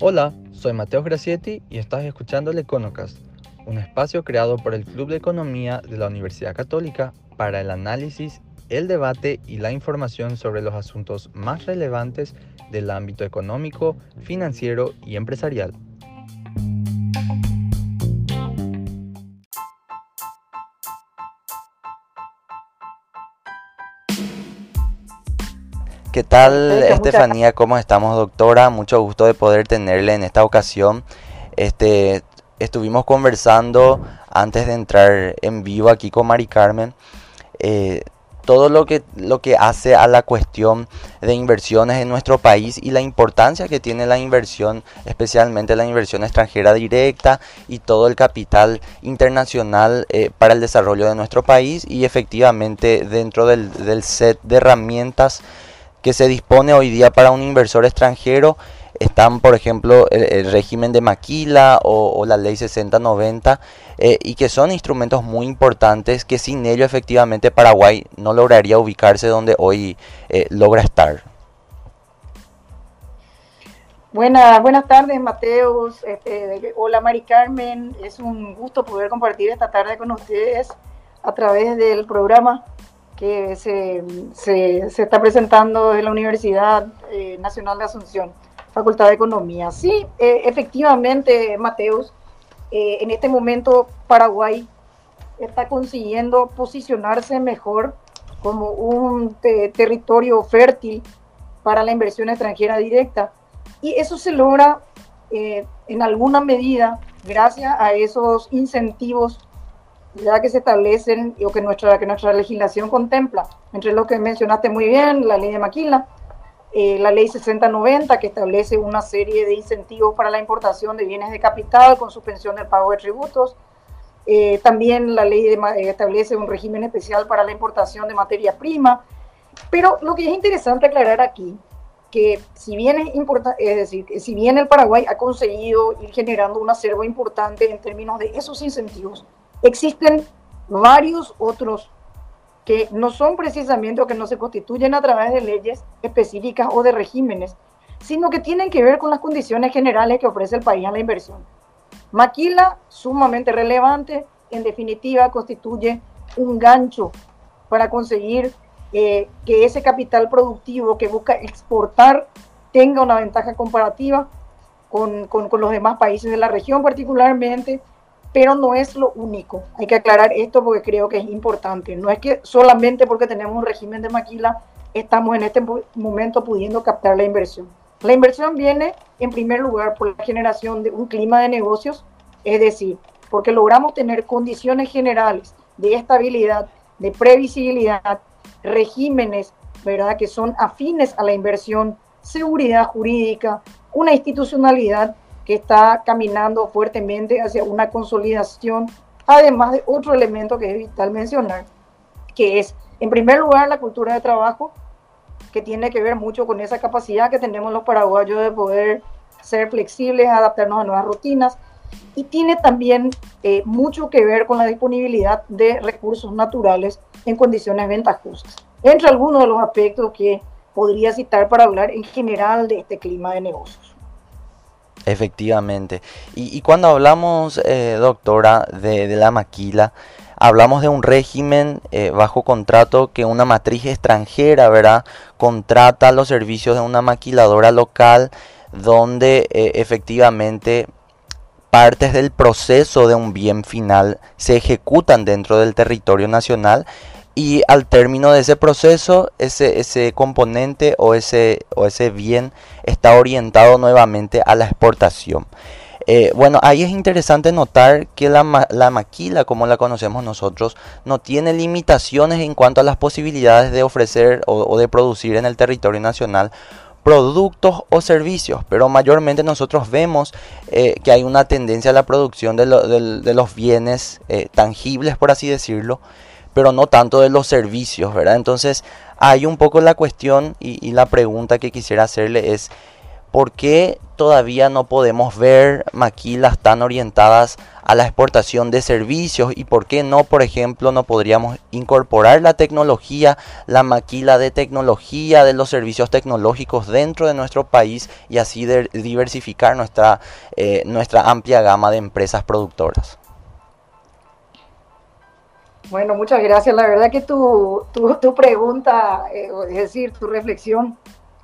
Hola, soy Mateo Gracietti y estás escuchando el Econocast, un espacio creado por el Club de Economía de la Universidad Católica para el análisis, el debate y la información sobre los asuntos más relevantes del ámbito económico, financiero y empresarial. ¿Qué tal, Estefanía? ¿Cómo estamos, doctora? Mucho gusto de poder tenerle en esta ocasión. Este, estuvimos conversando antes de entrar en vivo aquí con Mari Carmen. Eh, todo lo que, lo que hace a la cuestión de inversiones en nuestro país y la importancia que tiene la inversión, especialmente la inversión extranjera directa y todo el capital internacional eh, para el desarrollo de nuestro país y efectivamente dentro del, del set de herramientas que se dispone hoy día para un inversor extranjero están, por ejemplo, el, régimen de Maquila o, la ley 6090, eh, y que son instrumentos muy importantes que sin ello efectivamente Paraguay no lograría ubicarse donde hoy eh, logra estar. Buenas, buenas tardes, Mateos. Este, hola, Mari Carmen. Es un gusto poder compartir esta tarde con ustedes a través del programa que se, se, está presentando en la Universidad eh, Nacional de Asunción, Facultad de Economía. Sí, eh, efectivamente, Mateus, eh, en este momento Paraguay está consiguiendo posicionarse mejor como un territorio fértil para la inversión extranjera directa. Y eso se logra en alguna medida gracias a esos incentivos ya que se establecen o que nuestra, que nuestra legislación contempla, entre lo que mencionaste muy bien, la ley de Maquila, eh, la ley 6090 que establece una serie de incentivos para la importación de bienes de capital con suspensión del pago de tributos. Eh, también la ley de, eh, establece un régimen especial para la importación de materia prima. Pero lo que es interesante aclarar aquí, que si bien es, es decir, si bien el Paraguay ha conseguido ir generando un acervo importante en términos de esos incentivos, Existen varios otros que no son precisamente o que no se constituyen a través de leyes específicas o de regímenes, sino que tienen que ver con las condiciones generales que ofrece el país a la inversión. Maquila, sumamente relevante, en definitiva constituye un gancho para conseguir eh, que ese capital productivo que busca exportar tenga una ventaja comparativa con, con los demás países de la región particularmente pero no es lo único. Hay que aclarar esto porque creo que es importante. No es que solamente porque tenemos un régimen de maquila estamos en este momento pudiendo captar la inversión. La inversión viene en primer lugar por la generación de un clima de negocios, es decir, porque logramos tener condiciones generales de estabilidad, de previsibilidad, regímenes, ¿verdad?, que son afines a la inversión, seguridad jurídica, una institucionalidad que está caminando fuertemente hacia una consolidación, además de otro elemento que es vital mencionar, que es, en primer lugar, la cultura de trabajo, que tiene que ver mucho con esa capacidad que tenemos los paraguayos de poder ser flexibles, adaptarnos a nuevas rutinas, y tiene también eh, mucho que ver con la disponibilidad de recursos naturales en condiciones ventajosas, entre algunos de los aspectos que podría citar para hablar en general de este clima de negocios. Efectivamente. Y, cuando hablamos, eh, doctora, de, la maquila, hablamos de un régimen eh, bajo contrato que una matriz extranjera, ¿verdad? Contrata los servicios de una maquiladora local donde eh, efectivamente partes del proceso de un bien final se ejecutan dentro del territorio nacional y al término de ese proceso, ese, ese componente o ese, o ese bien está orientado nuevamente a la exportación. Eh, bueno, ahí es interesante notar que la, la, maquila, como la conocemos nosotros, no tiene limitaciones en cuanto a las posibilidades de ofrecer o, de producir en el territorio nacional productos o servicios, pero mayormente nosotros vemos eh, que hay una tendencia a la producción de, los bienes eh, tangibles, por así decirlo, pero no tanto de los servicios, ¿verdad? Entonces, hay un poco la cuestión y, la pregunta que quisiera hacerle es, ¿por qué todavía no podemos ver maquilas tan orientadas a la exportación de servicios y por qué no, por ejemplo, no podríamos incorporar la tecnología, la maquila de tecnología de los servicios tecnológicos dentro de nuestro país y así diversificar nuestra, eh, nuestra amplia gama de empresas productoras. Bueno, muchas gracias. La verdad que tu, tu, pregunta, eh, es decir, tu reflexión,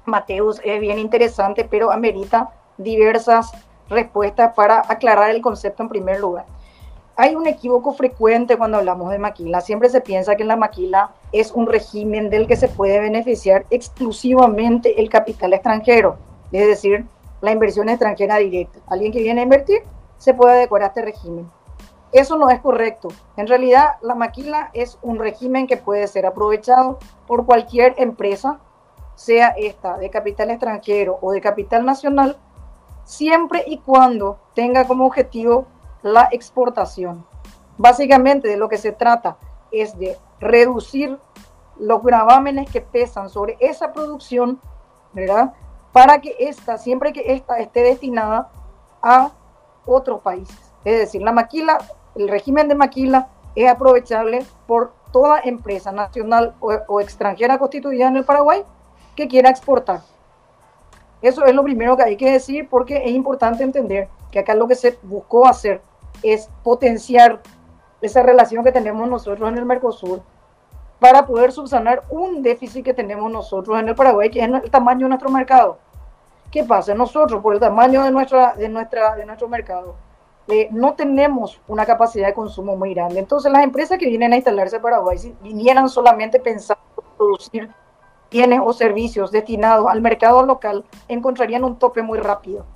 Mateus, es bien interesante, pero amerita diversas respuestas para aclarar el concepto en primer lugar. Hay un equívoco frecuente cuando hablamos de maquila. Siempre se piensa que la maquila es un régimen del que se puede beneficiar exclusivamente el capital extranjero, es decir, la inversión extranjera directa. Alguien que viene a invertir se puede adecuar a este régimen. Eso no es correcto. En realidad, la maquila es un régimen que puede ser aprovechado por cualquier empresa, sea esta de capital extranjero o de capital nacional, siempre y cuando tenga como objetivo la exportación. Básicamente de lo que se trata es de reducir los gravámenes que pesan sobre esa producción, ¿verdad? Para que esta, siempre que esta esté destinada a otros países. Es decir, la maquila, el régimen de maquila es aprovechable por toda empresa nacional o, o extranjera constituida en el Paraguay que quiera exportar. Eso es lo primero que hay que decir porque es importante entender que acá lo que se buscó hacer es potenciar esa relación que tenemos nosotros en el Mercosur para poder subsanar un déficit que tenemos nosotros en el Paraguay, que es el tamaño de nuestro mercado. ¿Qué pasa? Nosotros, por el tamaño de, nuestra, de, nuestra, de nuestro mercado, eh, no tenemos una capacidad de consumo muy grande. Entonces, las empresas que vienen a instalarse en Paraguay, si vinieran solamente pensando en producir bienes o servicios destinados al mercado local encontrarían un tope muy rápido.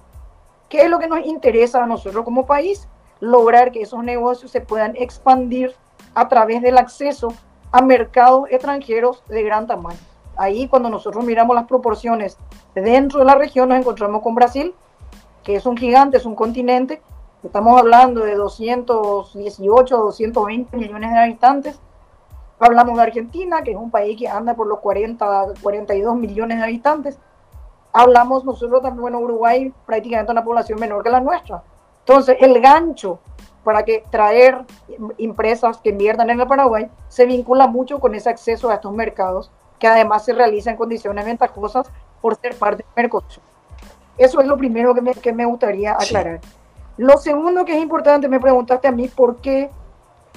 ¿Qué es lo que nos interesa a nosotros como país? Lograr que esos negocios se puedan expandir a través del acceso a mercados extranjeros de gran tamaño. Ahí cuando nosotros miramos las proporciones dentro de la región nos encontramos con Brasil, que es un gigante, es un continente. Estamos hablando de 218, 220 millones de habitantes Hablamos de Argentina, que es un país que anda por los 40, 42 millones de habitantes. Hablamos nosotros también, bueno, Uruguay prácticamente una población menor que la nuestra. Entonces, el gancho para que traer empresas que inviertan en el Paraguay se vincula mucho con ese acceso a estos mercados, que además se realiza en condiciones ventajosas por ser parte del Mercosur. Eso es lo primero que me, que me gustaría aclarar. Lo segundo que es importante, me preguntaste a mí por qué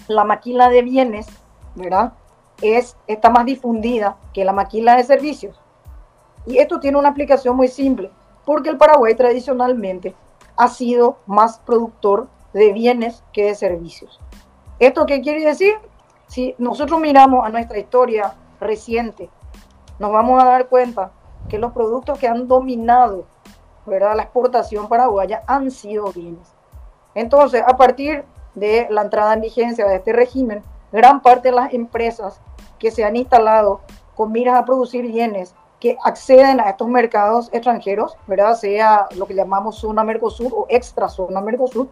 la maquila de bienes ¿verdad? Es, está más difundida que la maquila de servicios. Y esto tiene una aplicación muy simple, porque el Paraguay tradicionalmente ha sido más productor de bienes que de servicios. ¿Esto qué quiere decir? Si nosotros miramos a nuestra historia reciente, nos vamos a dar cuenta que los productos que han dominado ¿verdad? la exportación paraguaya han sido bienes. Entonces, a partir de la entrada en vigencia de este régimen, gran parte de las empresas que se han instalado con miras a producir bienes que acceden a estos mercados extranjeros, ¿verdad? Sea lo que llamamos zona Mercosur o extra zona Mercosur,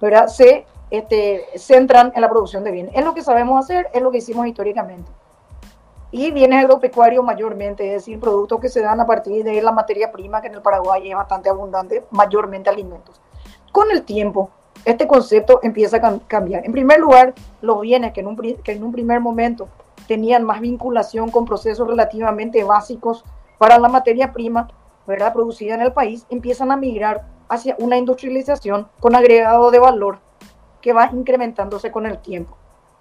¿verdad? Se este, centran en la producción de bienes. Es lo que sabemos hacer, es lo que hicimos históricamente. Y bienes agropecuarios mayormente, es decir, productos que se dan a partir de la materia prima, que en el Paraguay es bastante abundante, mayormente alimentos. Con el tiempo, este concepto empieza a cambiar. En primer lugar, los bienes que en, un, que en un primer momento tenían más vinculación con procesos relativamente básicos para la materia prima, ¿verdad? producida en el país, empiezan a migrar hacia una industrialización con agregado de valor que va incrementándose con el tiempo.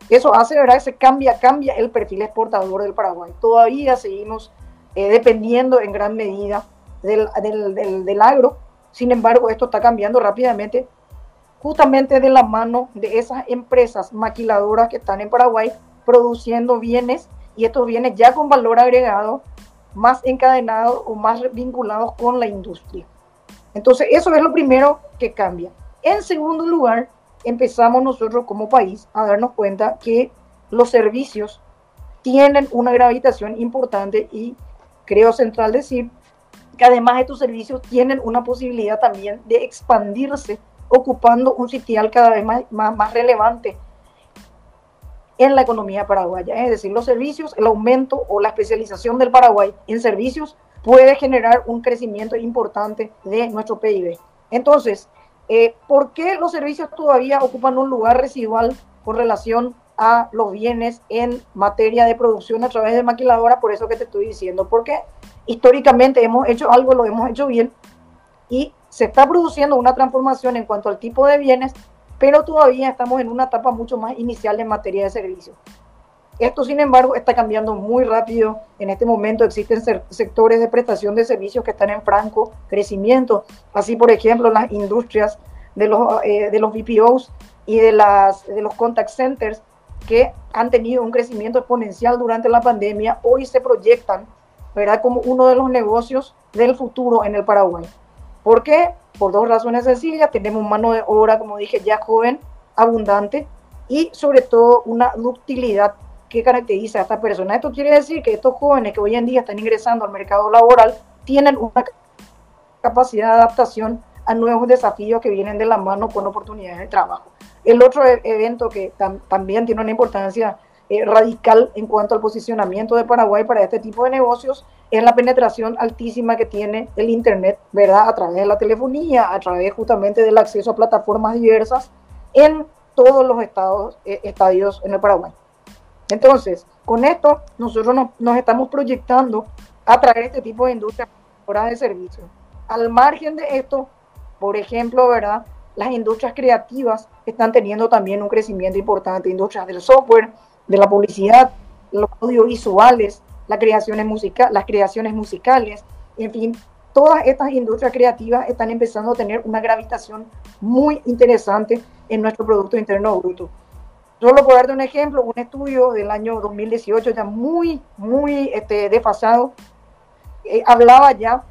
Eso hace, ¿verdad? Que se cambia, cambia el perfil exportador del Paraguay. Todavía seguimos eh, dependiendo en gran medida del, del, del agro. Sin embargo, esto está cambiando rápidamente justamente de la mano de esas empresas maquiladoras que están en Paraguay produciendo bienes y estos bienes ya con valor agregado, más encadenados o más vinculados con la industria. Entonces, eso es lo primero que cambia. En segundo lugar, empezamos nosotros como país a darnos cuenta que los servicios tienen una gravitación importante y creo central decir que además estos servicios tienen una posibilidad también de expandirse ocupando un sitial cada vez más, más, relevante en la economía paraguaya. Es decir, los servicios, el aumento o la especialización del Paraguay en servicios puede generar un crecimiento importante de nuestro PIB. Entonces, eh, ¿por qué los servicios todavía ocupan un lugar residual con relación a los bienes en materia de producción a través de maquiladora? Por eso que te estoy diciendo, porque históricamente hemos hecho algo, lo hemos hecho bien y se está produciendo una transformación en cuanto al tipo de bienes, pero todavía estamos en una etapa mucho más inicial en materia de servicios. Esto, sin embargo, está cambiando muy rápido. En este momento existen sectores de prestación de servicios que están en franco crecimiento. Así, por ejemplo, las industrias de los, eh, de los BPOs y de, las, de los contact centers que han tenido un crecimiento exponencial durante la pandemia, hoy se proyectan ¿verdad? como uno de los negocios del futuro en el Paraguay. ¿Por qué? Por dos razones sencillas. Tenemos mano de obra, como dije, ya joven, abundante y sobre todo una ductilidad ¿Qué caracteriza a esta persona? Esto quiere decir que estos jóvenes que hoy en día están ingresando al mercado laboral tienen una capacidad de adaptación a nuevos desafíos que vienen de la mano con oportunidades de trabajo. El otro e-, evento que también tiene una importancia eh, radical en cuanto al posicionamiento de Paraguay para este tipo de negocios es la penetración altísima que tiene el Internet, ¿verdad? A través de la telefonía, a través justamente del acceso a plataformas diversas en todos los estados, eh, estadios en el Paraguay. Entonces, con esto nosotros nos, estamos proyectando a traer este tipo de industria de servicios. Al margen de esto, por ejemplo, ¿verdad? Las industrias creativas están teniendo también un crecimiento importante, industrias del software, de la publicidad, los audiovisuales, las creaciones, musica las creaciones musicales, en fin, todas estas industrias creativas están empezando a tener una gravitación muy interesante en nuestro Producto Interno Bruto. Solo por darte un ejemplo, un estudio del año 2018 ya muy, muy este, desfasado, eh, hablaba ya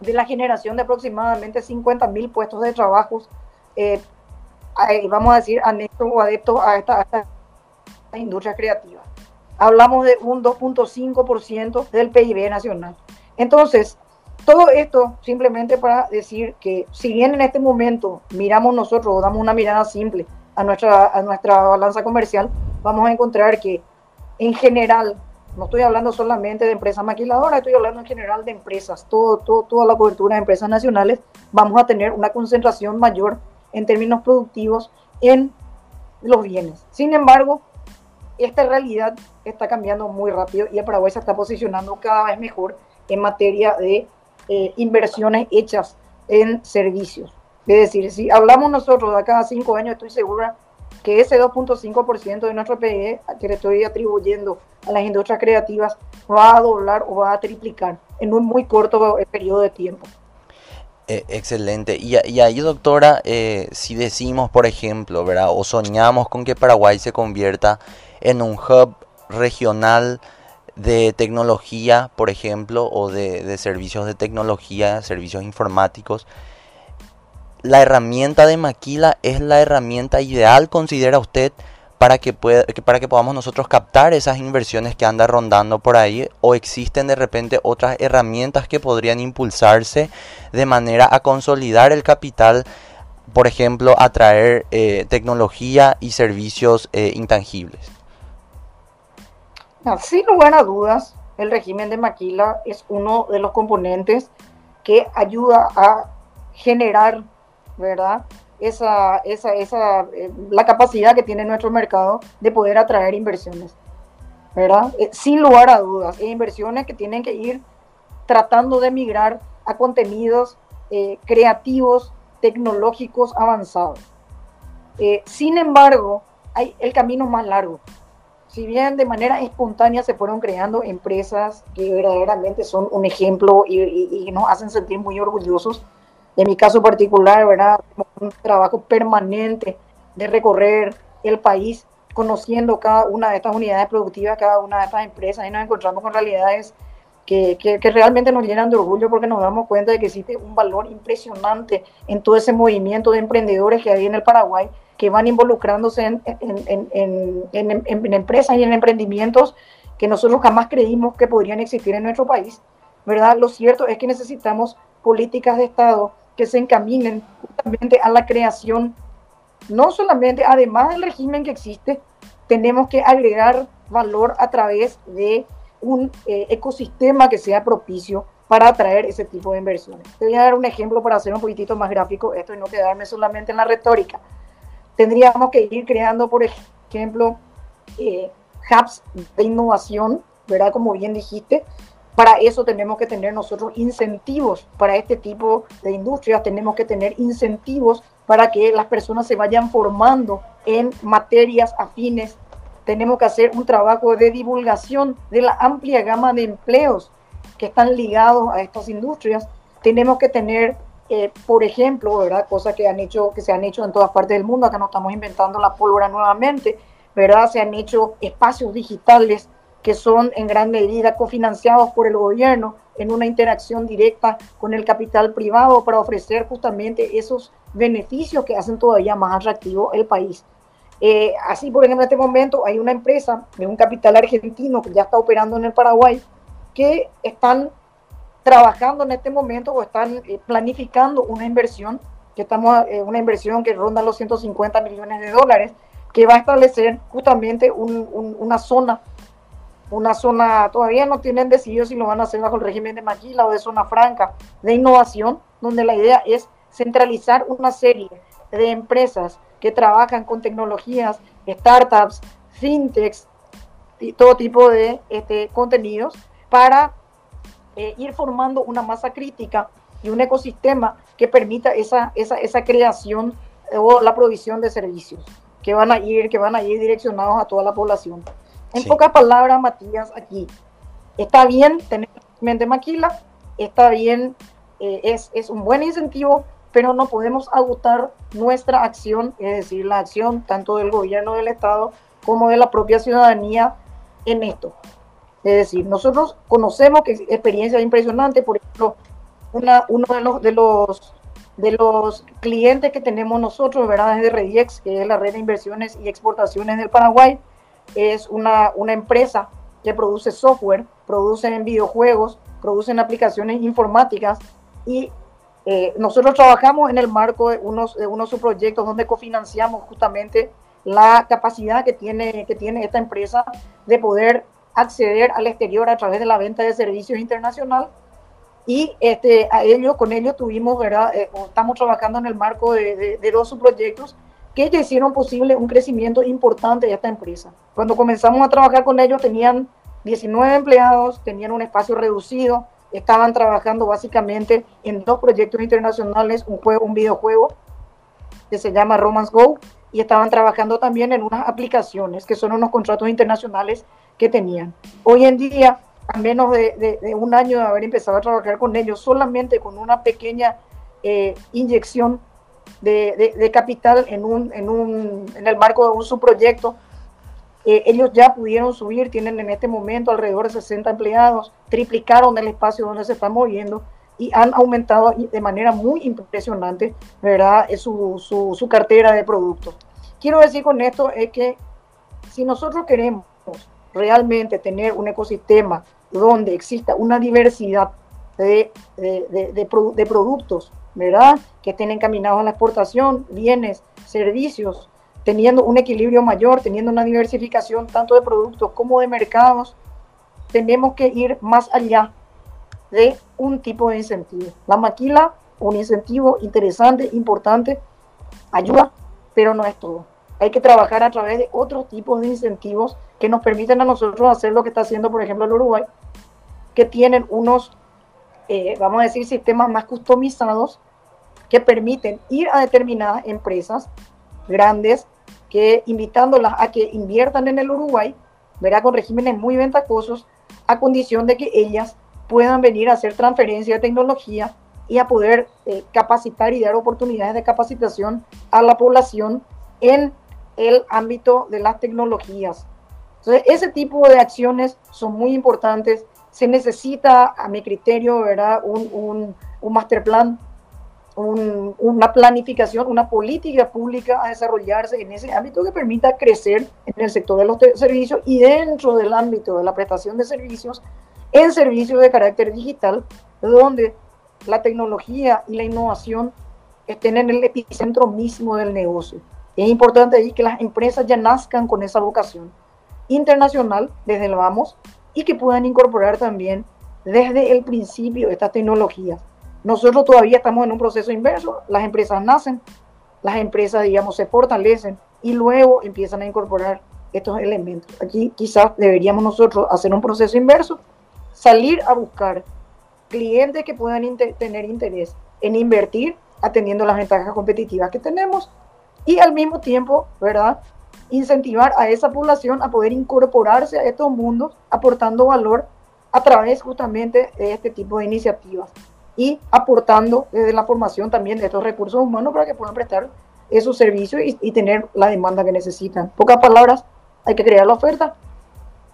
de la generación de aproximadamente 50 mil puestos de trabajo, eh, vamos a decir, anexos o adeptos a esta, esta industria creativa. Hablamos de un 2.5% del PIB nacional. Entonces, todo esto simplemente para decir que si bien en este momento miramos nosotros, damos una mirada simple a nuestra, a nuestra balanza comercial, vamos a encontrar que en general, no estoy hablando solamente de empresas maquiladoras, estoy hablando en general de empresas, todo, todo, toda la cobertura de empresas nacionales, vamos a tener una concentración mayor en términos productivos en los bienes. Sin embargo, esta realidad está cambiando muy rápido y el Paraguay se está posicionando cada vez mejor en materia de eh, inversiones hechas en servicios. Es decir, si hablamos nosotros de cada cinco años, estoy segura que ese 2.5% de nuestro PIB que le estoy atribuyendo a las industrias creativas va a doblar o va a triplicar en un muy corto periodo de tiempo. Eh, excelente. Y, ahí, doctora, eh, si decimos, por ejemplo, ¿verdad? o soñamos con que Paraguay se convierta en un hub regional de tecnología, por ejemplo, o de servicios de tecnología, servicios informáticos, la herramienta de Maquila es la herramienta ideal, considera usted, para que, pueda, para que podamos nosotros captar esas inversiones que anda rondando por ahí? ¿O existen de repente otras herramientas que podrían impulsarse de manera a consolidar el capital? Por ejemplo, atraer eh, tecnología y servicios eh, intangibles. sin lugar a dudas, el régimen de Maquila es uno de los componentes que ayuda a generar ¿verdad? Esa, esa, esa, eh, la capacidad que tiene nuestro mercado de poder atraer inversiones, ¿verdad? Eh, sin lugar a dudas, hay inversiones que tienen que ir tratando de migrar a contenidos eh, creativos, tecnológicos avanzados. sin embargo, hay el camino más largo. Si bien de manera espontánea se fueron creando empresas que verdaderamente son un ejemplo y nos hacen sentir muy orgullosos, en mi caso particular, ¿verdad? Un trabajo permanente de recorrer el país, conociendo cada una de estas unidades productivas, cada una de estas empresas, y nos encontramos con realidades que, que, realmente nos llenan de orgullo porque nos damos cuenta de que existe un valor impresionante en todo ese movimiento de emprendedores que hay en el Paraguay, que van involucrándose en, en, en, en empresas y en emprendimientos que nosotros jamás creímos que podrían existir en nuestro país. ¿verdad? Lo cierto es que necesitamos políticas de Estado que se encaminen justamente a la creación, no solamente, además del régimen que existe, tenemos que agregar valor a través de un eh, ecosistema que sea propicio para atraer ese tipo de inversiones. Te voy a dar un ejemplo para hacer un poquitito más gráfico esto y no quedarme solamente en la retórica. Tendríamos que ir creando, por ejemplo, eh, hubs de innovación, ¿verdad? Como bien dijiste, para eso tenemos que tener nosotros incentivos para este tipo de industrias, tenemos que tener incentivos para que las personas se vayan formando en materias afines. Tenemos que hacer un trabajo de divulgación de la amplia gama de empleos que están ligados a estas industrias. Tenemos que tener, eh, por ejemplo, ¿verdad? cosas que, han hecho, que se han hecho en todas partes del mundo, acá no estamos inventando la pólvora nuevamente, ¿verdad? se han hecho espacios digitales que son en gran medida cofinanciados por el gobierno en una interacción directa con el capital privado para ofrecer justamente esos beneficios que hacen todavía más atractivo el país. Eh, así, por ejemplo, en este momento hay una empresa de un capital argentino que ya está operando en el Paraguay que están trabajando en este momento o están eh, planificando una inversión que estamos eh, una inversión que ronda los 150 millones de dólares que va a establecer justamente una zona una zona, todavía no tienen decidido si lo van a hacer bajo el régimen de maquila o de zona franca de innovación, donde la idea es centralizar una serie de empresas que trabajan con tecnologías, startups, fintechs y todo tipo de este, contenidos para eh, ir formando una masa crítica y un ecosistema que permita esa, esa, esa creación o la provisión de servicios que van a ir, que van a ir direccionados a toda la población. En pocas palabras, Matías, aquí está bien tener mente maquila, está bien, eh, es, es un buen incentivo, pero no podemos agotar nuestra acción, es decir, la acción tanto del gobierno del Estado como de la propia ciudadanía en esto. Es decir, nosotros conocemos que experiencias impresionantes, por ejemplo, una, uno de los, de los de los clientes que tenemos nosotros, ¿verdad? Es de Rediex, que es la red de inversiones y exportaciones del Paraguay es una, una empresa que produce software, producen videojuegos, producen aplicaciones informáticas y eh, nosotros trabajamos en el marco de unos, de unos subproyectos donde cofinanciamos justamente la capacidad que tiene, que tiene esta empresa de poder acceder al exterior a través de la venta de servicios internacional y este, a ello, con ello tuvimos, ¿verdad? Eh, estamos trabajando en el marco de, de, de dos subproyectos que ya hicieron posible un crecimiento importante de esta empresa. Cuando comenzamos a trabajar con ellos tenían 19 empleados, tenían un espacio reducido, estaban trabajando básicamente en dos proyectos internacionales, un, juego, un videojuego que se llama Romance Go, y estaban trabajando también en unas aplicaciones que son unos contratos internacionales que tenían. Hoy en día, a menos de, un año de haber empezado a trabajar con ellos, solamente con una pequeña eh, inyección de, capital en, un, en, un, en el marco de un subproyecto. Eh, ellos ya pudieron subir, tienen en este momento alrededor de 60 empleados, triplicaron el espacio donde se están moviendo y han aumentado de manera muy impresionante ¿verdad? Su, su, su cartera de productos. Quiero decir con esto es que si nosotros queremos realmente tener un ecosistema donde exista una diversidad de, de, de, de productos ¿verdad? Que estén encaminados a la exportación, bienes, servicios, teniendo un equilibrio mayor, teniendo una diversificación tanto de productos como de mercados, tenemos que ir más allá de un tipo de incentivo. La maquila, un incentivo interesante, importante, ayuda, pero no es todo. Hay que trabajar a través de otros tipos de incentivos que nos permiten a nosotros hacer lo que está haciendo, por ejemplo, el Uruguay, que tienen unos eh, vamos a decir, sistemas más customizados que permiten ir a determinadas empresas grandes que invitándolas a que inviertan en el Uruguay, verá con regímenes muy ventajosos, a condición de que ellas puedan venir a hacer transferencia de tecnología y a poder eh, capacitar y dar oportunidades de capacitación a la población en el ámbito de las tecnologías. Entonces, ese tipo de acciones son muy importantes se necesita, a mi criterio, ¿verdad? Un, un, un master plan, un, una planificación, una política pública a desarrollarse en ese ámbito que permita crecer en el sector de los servicios y dentro del ámbito de la prestación de servicios, en servicios de carácter digital, donde la tecnología y la innovación estén en el epicentro mismo del negocio. Es importante ahí que las empresas ya nazcan con esa vocación internacional desde el vamos y que puedan incorporar también desde el principio estas tecnologías. Nosotros todavía estamos en un proceso inverso, las empresas nacen, las empresas, digamos, se fortalecen y luego empiezan a incorporar estos elementos. Aquí quizás deberíamos nosotros hacer un proceso inverso, salir a buscar clientes que puedan tener interés en invertir atendiendo las ventajas competitivas que tenemos y al mismo tiempo, ¿verdad? Incentivar a esa población a poder incorporarse a estos mundos aportando valor a través justamente de este tipo de iniciativas y aportando desde la formación también de estos recursos humanos para que puedan prestar esos servicios y, tener la demanda que necesitan. Pocas palabras, hay que crear la oferta,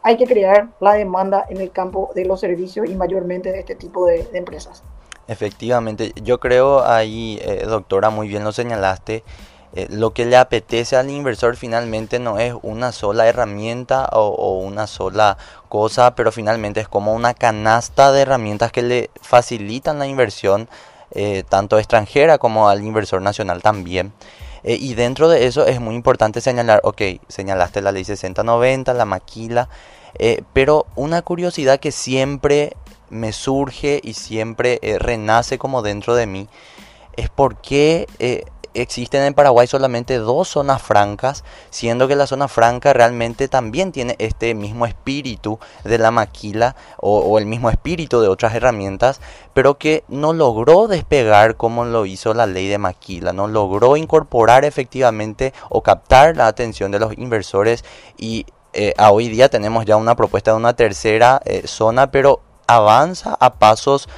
hay que crear la demanda en el campo de los servicios y mayormente de este tipo de, empresas. Efectivamente, yo creo ahí, eh, doctora, muy bien lo señalaste, eh, lo que le apetece al inversor finalmente no es una sola herramienta o, una sola cosa, pero finalmente es como una canasta de herramientas que le facilitan la inversión, eh, tanto extranjera como al inversor nacional también. Eh, y dentro de eso es muy importante señalar, ok, señalaste la ley 6090, la maquila, pero una curiosidad que siempre me surge y siempre renace como dentro de mí es por qué existen en Paraguay solamente dos zonas francas, siendo que la zona franca realmente también tiene este mismo espíritu de la maquila o, el mismo espíritu de otras herramientas, pero que no logró despegar como lo hizo la ley de maquila, no logró incorporar efectivamente o captar la atención de los inversores y eh, a hoy día tenemos ya una propuesta de una tercera eh, zona, pero avanza a pasos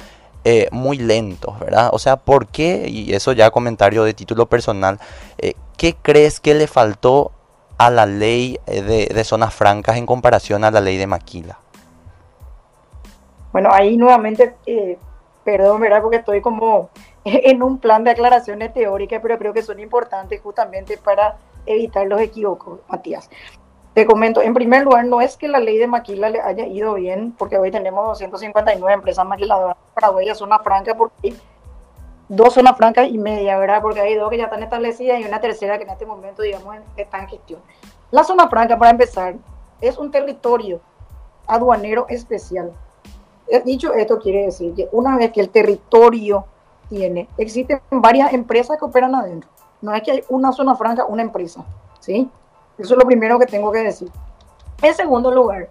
eh, muy lentos, ¿verdad? O sea, ¿por qué? Y eso ya comentario de título personal, eh, ¿qué crees que le faltó a la ley eh, de, zonas francas en comparación a la ley de Maquila? Bueno, ahí nuevamente, perdón, ¿verdad? Porque estoy como en un plan de aclaraciones teóricas, pero creo que son importantes justamente para evitar los equívocos, Matías. Te comento, en primer lugar, no es que la ley de maquila le haya ido bien, porque hoy tenemos 259 empresas maquiladoras en Paraguay, zona franca, porque hay dos zonas francas y media, ¿verdad? Porque hay dos que ya están establecidas y una tercera que en este momento, digamos, está en gestión. La zona franca, para empezar, es un territorio aduanero especial. Eh, dicho esto, quiere decir que una vez que el territorio tiene, existen varias empresas que operan adentro. No es que hay una zona franca, una empresa, ¿sí? Eso es lo primero que tengo que decir. En segundo lugar,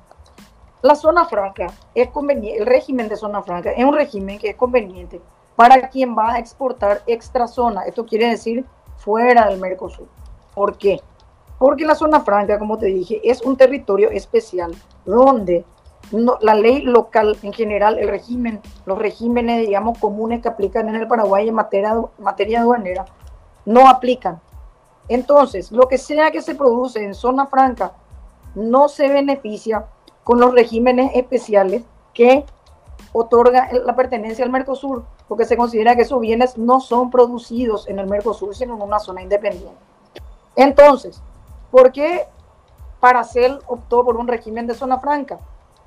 la zona franca es conveniente, el régimen de zona franca es un régimen que es conveniente para quien va a exportar extra zona. Esto quiere decir fuera del Mercosur. ¿Por qué? Porque la zona franca, como te dije, es un territorio especial donde la ley local en general, el régimen, los regímenes, digamos, comunes que aplican en el Paraguay en materia, materia aduanera, no aplican. Entonces, lo que sea que se produce en zona franca no se beneficia con los regímenes especiales que otorga la pertenencia al Mercosur, porque se considera que esos bienes no son producidos en el Mercosur, sino en una zona independiente. Entonces, ¿por qué Paracel optó por un régimen de zona franca?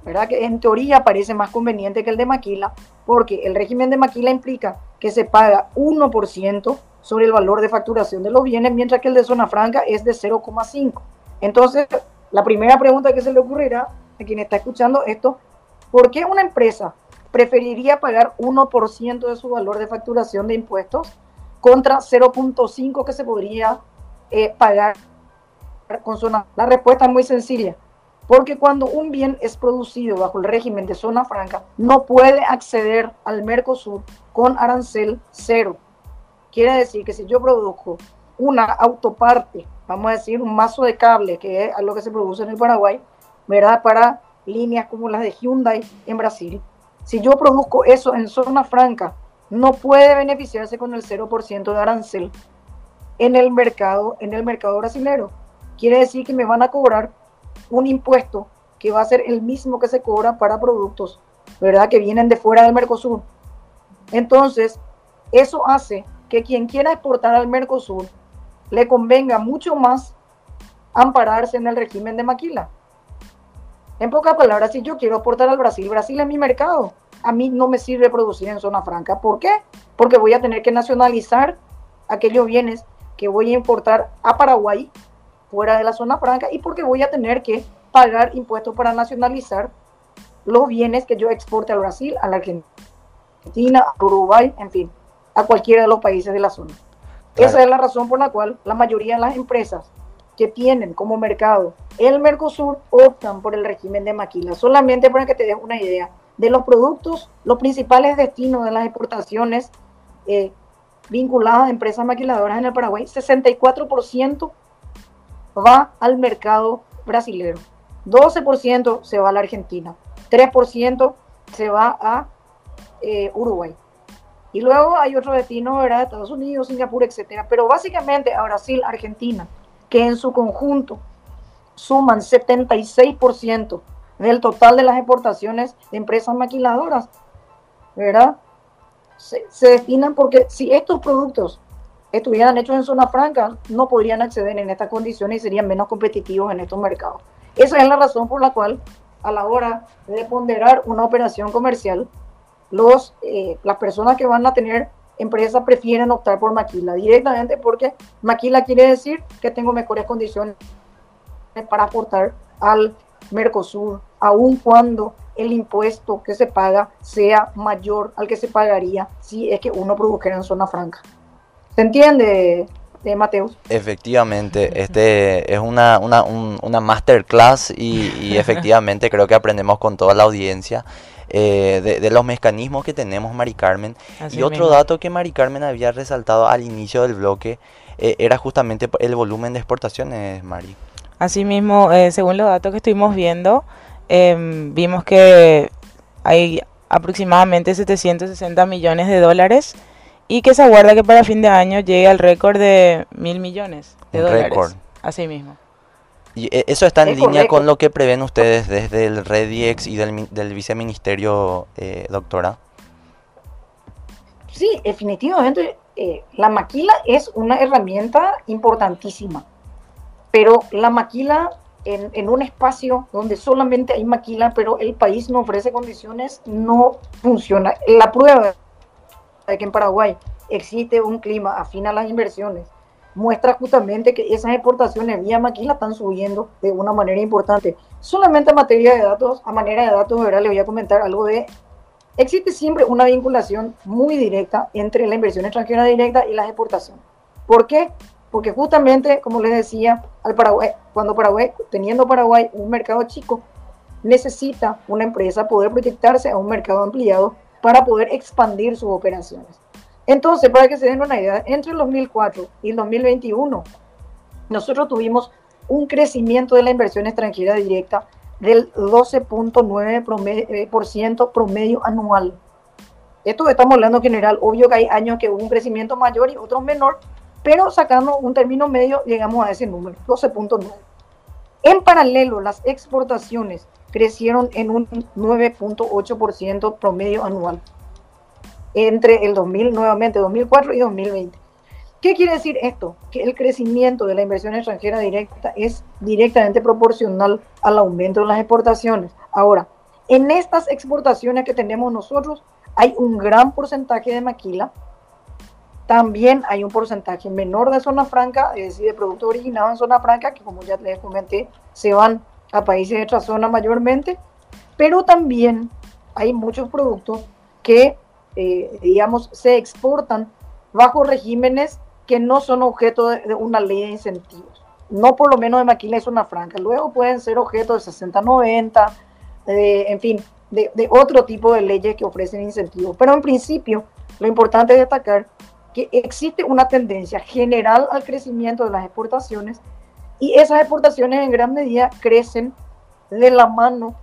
¿Verdad? Que en teoría parece más conveniente que el de Maquila, porque el régimen de Maquila implica que se paga 1% sobre el valor de facturación de los bienes, mientras que el de zona franca es de 0,5. Entonces, la primera pregunta que se le ocurrirá a quien está escuchando esto, ¿por qué una empresa preferiría pagar 1% de su valor de facturación de impuestos contra 0.5 que se podría eh, pagar con zona? La respuesta es muy sencilla. Porque cuando un bien es producido bajo el régimen de zona franca, no puede acceder al Mercosur con arancel cero. Quiere decir que si yo produzco una autoparte, vamos a decir un mazo de cable, que es lo que se produce en el Paraguay, ¿verdad? Para líneas como las de Hyundai en Brasil. Si yo produzco eso en zona franca, no puede beneficiarse con el 0% de arancel en el mercado, en el mercado brasilero. Quiere decir que me van a cobrar un impuesto que va a ser el mismo que se cobra para productos, ¿verdad? Que vienen de fuera del Mercosur. Entonces, eso hace que quien quiera exportar al Mercosur le convenga mucho más ampararse en el régimen de maquila. En pocas palabras, si yo quiero exportar al Brasil, Brasil es mi mercado. A mí no me sirve producir en zona franca. ¿Por qué? Porque voy a tener que nacionalizar aquellos bienes que voy a importar a Paraguay fuera de la zona franca y porque voy a tener que pagar impuestos para nacionalizar los bienes que yo exporte al Brasil, a la Argentina, a Uruguay, en fin, a cualquiera de los países de la zona. Esa es la razón por la cual la mayoría de las empresas que tienen como mercado el Mercosur optan por el régimen de maquila. Solamente para que te des una idea de los productos, los principales destinos de las exportaciones eh, vinculadas a empresas maquiladoras en el Paraguay, 64% va al mercado brasilero, 12% se va a la Argentina, 3% se va a eh, Uruguay. Y luego hay otro destino, ¿verdad? Estados Unidos, Singapur, etcétera. Pero básicamente a Brasil, Argentina, que en su conjunto suman 76% del total de las exportaciones de empresas maquiladoras, ¿verdad? Se, se, destinan porque si estos productos estuvieran hechos en zona franca, no podrían acceder en estas condiciones y serían menos competitivos en estos mercados. Esa es la razón por la cual a la hora de ponderar una operación comercial, los, eh, las personas que van a tener empresas prefieren optar por maquila directamente porque maquila quiere decir que tengo mejores condiciones para aportar al Mercosur, aun cuando el impuesto que se paga sea mayor al que se pagaría si es que uno produjera en zona franca. ¿Se entiende, eh, Mateus? Efectivamente, este es una, una, una masterclass y, y efectivamente creo que aprendemos con toda la audiencia. Eh, de, los mecanismos que tenemos, Mari Carmen. y otro dato que Mari Carmen había resaltado al inicio del bloque eh, era justamente el volumen de exportaciones, Mari. Asimismo, eh, según los datos que estuvimos viendo, em, vimos que hay aproximadamente 760 millones de dólares y que se aguarda que para fin de año llegue al récord de mil millones de dólares. Récord. Así mismo. ¿Y e, eso está en línea con lo que prevén ustedes desde el REDIEX y del, del viceministerio, eh, doctora? Sí, definitivamente eh, la maquila es una herramienta importantísima, pero la maquila en, en, un espacio donde solamente hay maquila, pero el país no ofrece condiciones, no funciona. La prueba de que en Paraguay existe un clima afín a las inversiones, muestra justamente que esas exportaciones vía maquila están subiendo de una manera importante. Solamente en materia de datos, a manera de datos, ahora les voy a comentar algo de... Existe siempre una vinculación muy directa entre la inversión extranjera directa y las exportaciones. ¿Por qué? Porque justamente, como les decía, al Paraguay, cuando Paraguay, teniendo Paraguay un mercado chico, necesita una empresa poder proyectarse a un mercado ampliado para poder expandir sus operaciones. Entonces, para que se den una idea, entre el 2004 y el 2021, nosotros tuvimos un crecimiento de la inversión extranjera directa del 12.9% eh, promedio anual. Esto estamos hablando en general, obvio que hay años que hubo un crecimiento mayor y otros menor, pero sacando un término medio llegamos a ese número, 12.9. En paralelo, las exportaciones crecieron en un 9.8% promedio anual entre el 2000, nuevamente 2004 y 2020. ¿Qué quiere decir esto? Que el crecimiento de la inversión extranjera directa es directamente proporcional al aumento de las exportaciones. Ahora, en estas exportaciones que tenemos nosotros hay un gran porcentaje de maquila, también hay un porcentaje menor de zona franca, es decir, de productos originados en zona franca, que como ya les comenté, se van a países de otra zona mayormente, pero también hay muchos productos que eh, digamos, se exportan bajo regímenes que no son objeto de, una ley de incentivos. No por lo menos de maquila y zona franca. Luego pueden ser objeto de 60-90, en fin, de, de, otro tipo de leyes que ofrecen incentivos. Pero en principio, lo importante es destacar que existe una tendencia general al crecimiento de las exportaciones y esas exportaciones en gran medida crecen de la mano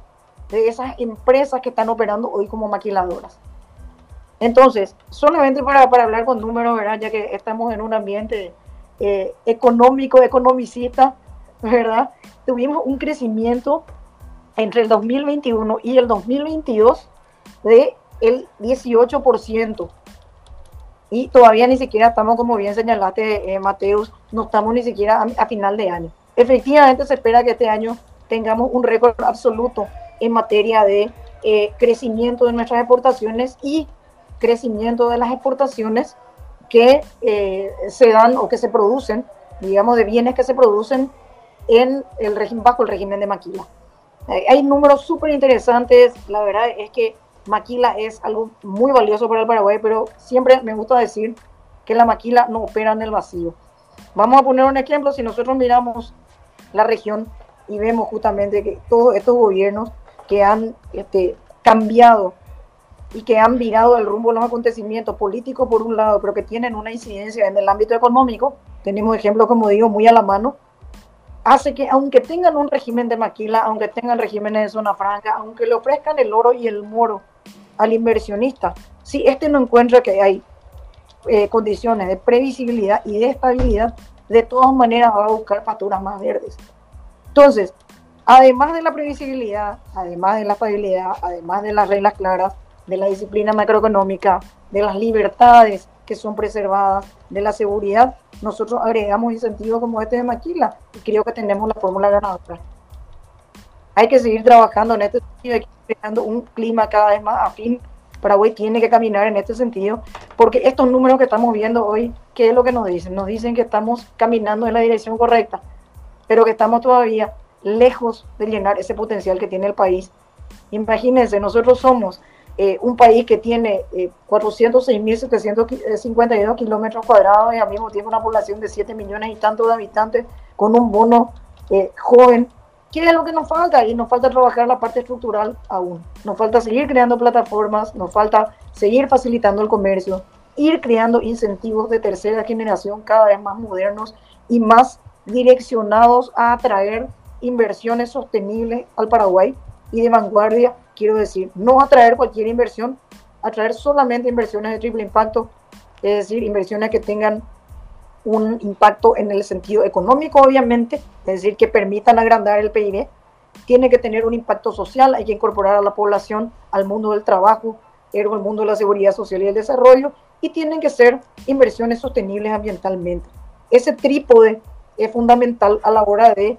de esas empresas que están operando hoy como maquiladoras. Entonces, solamente para, para hablar con números, ¿verdad? Ya que estamos en un ambiente eh, económico, economicista, ¿verdad? Tuvimos un crecimiento entre el 2021 y el 2022 de el 18%. Y todavía ni siquiera estamos, como bien señalaste, eh, Mateus, no estamos ni siquiera a, final de año. Efectivamente, se espera que este año tengamos un récord absoluto en materia de eh, crecimiento de nuestras exportaciones y crecimiento de las exportaciones que eh, se dan o que se producen, digamos, de bienes que se producen en el régimen, bajo el régimen de maquila. Hay números súper interesantes. La verdad es que maquila es algo muy valioso para el Paraguay, pero siempre me gusta decir que la maquila no opera en el vacío. Vamos a poner un ejemplo, si nosotros miramos la región y vemos justamente que todos estos gobiernos que han este, cambiado y que han virado el rumbo de los acontecimientos políticos por un lado, pero que tienen una incidencia en el ámbito económico, tenemos ejemplos, como digo, muy a la mano, hace que aunque tengan un régimen de maquila, aunque tengan regímenes de zona franca, aunque le ofrezcan el oro y el moro al inversionista, si este no encuentra que hay eh, condiciones de previsibilidad y de estabilidad, de todas maneras va a buscar pasturas más verdes. Entonces, además de la previsibilidad, además de la estabilidad, además de las reglas claras, de la disciplina macroeconómica, de las libertades que son preservadas, de la seguridad, nosotros agregamos incentivos como este de Maquila y creo que tenemos la fórmula ganadora. Hay que seguir trabajando en este sentido, hay que creando un clima cada vez más afín. Paraguay tiene que caminar en este sentido, porque estos números que estamos viendo hoy, ¿qué es lo que nos dicen? Nos dicen que estamos caminando en la dirección correcta, pero que estamos todavía lejos de llenar ese potencial que tiene el país. Imagínense, nosotros somos eh, un país que tiene eh, 406.752 kilómetros cuadrados y al mismo tiempo una población de 7 millones y tantos de habitantes con un bono eh, joven. ¿Qué es lo que nos falta? Y nos falta trabajar la parte estructural aún. Nos falta seguir creando plataformas, nos falta seguir facilitando el comercio, ir creando incentivos de tercera generación cada vez más modernos y más direccionados a atraer inversiones sostenibles al Paraguay y de vanguardia quiero decir, no atraer cualquier inversión, atraer solamente inversiones de triple impacto, es decir, inversiones que tengan un impacto en el sentido económico, obviamente, es decir, que permitan agrandar el PIB, tiene que tener un impacto social, hay que incorporar a la población al mundo del trabajo, el mundo de la seguridad social y el desarrollo, y tienen que ser inversiones sostenibles ambientalmente. Ese trípode es fundamental a la hora de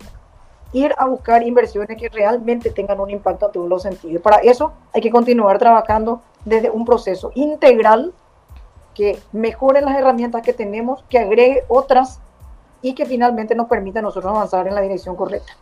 ir a buscar inversiones que realmente tengan un impacto a todos los sentidos. Para eso hay que continuar trabajando desde un proceso integral que mejore las herramientas que tenemos, que agregue otras y que finalmente nos permita a nosotros avanzar en la dirección correcta.